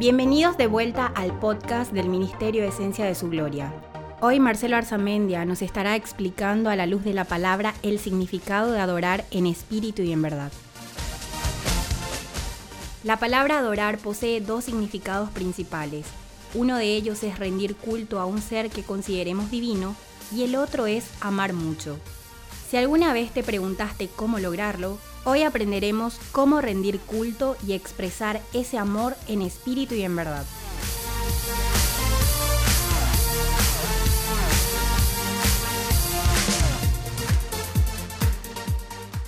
Bienvenidos de vuelta al podcast del Ministerio Esencia de Su Gloria. Hoy Marcelo Arzamendia nos estará explicando a la luz de la palabra el significado de adorar en espíritu y en verdad. La palabra adorar posee dos significados principales. Uno de ellos es rendir culto a un ser que consideremos divino y el otro es amar mucho. Si alguna vez te preguntaste cómo lograrlo, Hoy aprenderemos cómo rendir culto y expresar ese amor en espíritu y en verdad.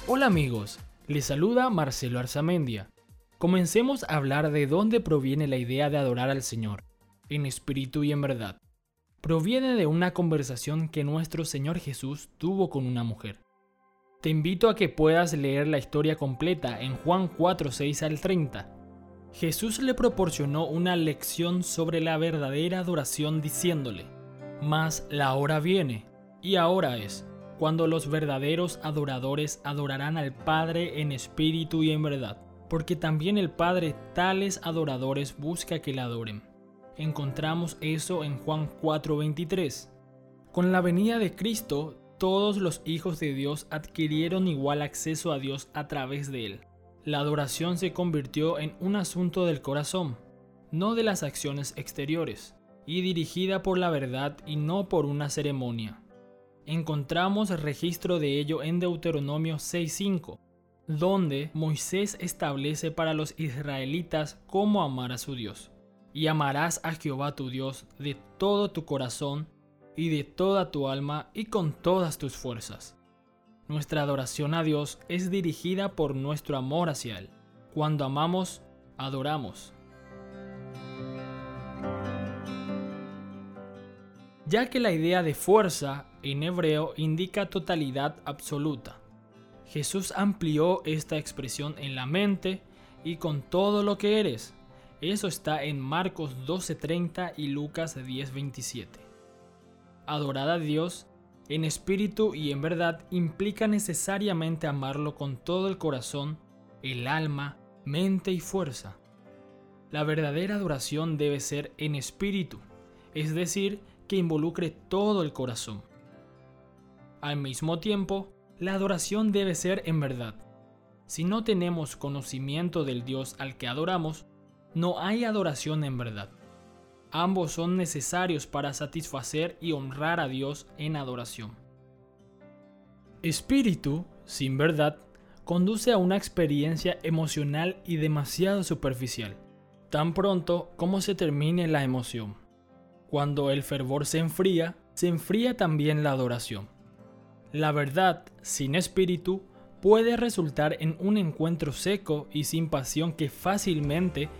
Hola amigos, les saluda Marcelo Arzamendia. Comencemos a hablar de dónde proviene la idea de adorar al Señor, en espíritu y en verdad. Proviene de una conversación que nuestro Señor Jesús tuvo con una mujer. Te invito a que puedas leer la historia completa en Juan 4, 6 al 30. Jesús le proporcionó una lección sobre la verdadera adoración diciéndole, Mas la hora viene, y ahora es, cuando los verdaderos adoradores adorarán al Padre en espíritu y en verdad, porque también el Padre tales adoradores busca que le adoren. Encontramos eso en Juan 4:23. Con la venida de Cristo, todos los hijos de Dios adquirieron igual acceso a Dios a través de él. La adoración se convirtió en un asunto del corazón, no de las acciones exteriores, y dirigida por la verdad y no por una ceremonia. Encontramos registro de ello en Deuteronomio 6.5, donde Moisés establece para los israelitas cómo amar a su Dios. Y amarás a Jehová tu Dios de todo tu corazón, y de toda tu alma y con todas tus fuerzas. Nuestra adoración a Dios es dirigida por nuestro amor hacia Él. Cuando amamos, adoramos. Ya que la idea de fuerza en hebreo indica totalidad absoluta. Jesús amplió esta expresión en la mente y con todo lo que eres. Eso está en Marcos 12:30 y Lucas 10:27 adorar a Dios en espíritu y en verdad implica necesariamente amarlo con todo el corazón, el alma, mente y fuerza. La verdadera adoración debe ser en espíritu, es decir, que involucre todo el corazón. Al mismo tiempo, la adoración debe ser en verdad. Si no tenemos conocimiento del Dios al que adoramos, no hay adoración en verdad. Ambos son necesarios para satisfacer y honrar a Dios en adoración. Espíritu, sin verdad, conduce a una experiencia emocional y demasiado superficial, tan pronto como se termine la emoción. Cuando el fervor se enfría, se enfría también la adoración. La verdad, sin espíritu, puede resultar en un encuentro seco y sin pasión que fácilmente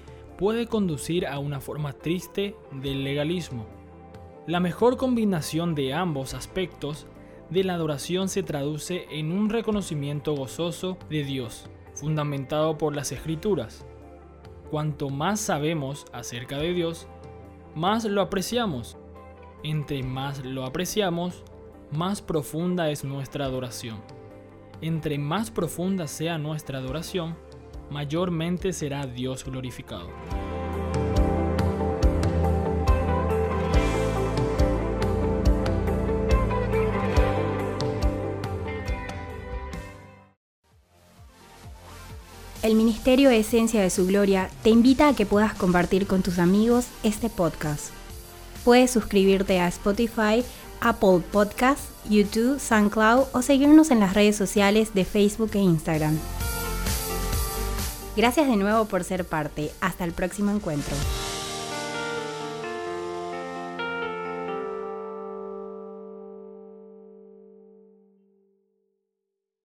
puede conducir a una forma triste del legalismo. La mejor combinación de ambos aspectos de la adoración se traduce en un reconocimiento gozoso de Dios, fundamentado por las escrituras. Cuanto más sabemos acerca de Dios, más lo apreciamos. Entre más lo apreciamos, más profunda es nuestra adoración. Entre más profunda sea nuestra adoración, mayormente será Dios glorificado. El Ministerio Esencia de Su Gloria te invita a que puedas compartir con tus amigos este podcast. Puedes suscribirte a Spotify, Apple Podcasts, YouTube, SoundCloud o seguirnos en las redes sociales de Facebook e Instagram. Gracias de nuevo por ser parte. Hasta el próximo encuentro.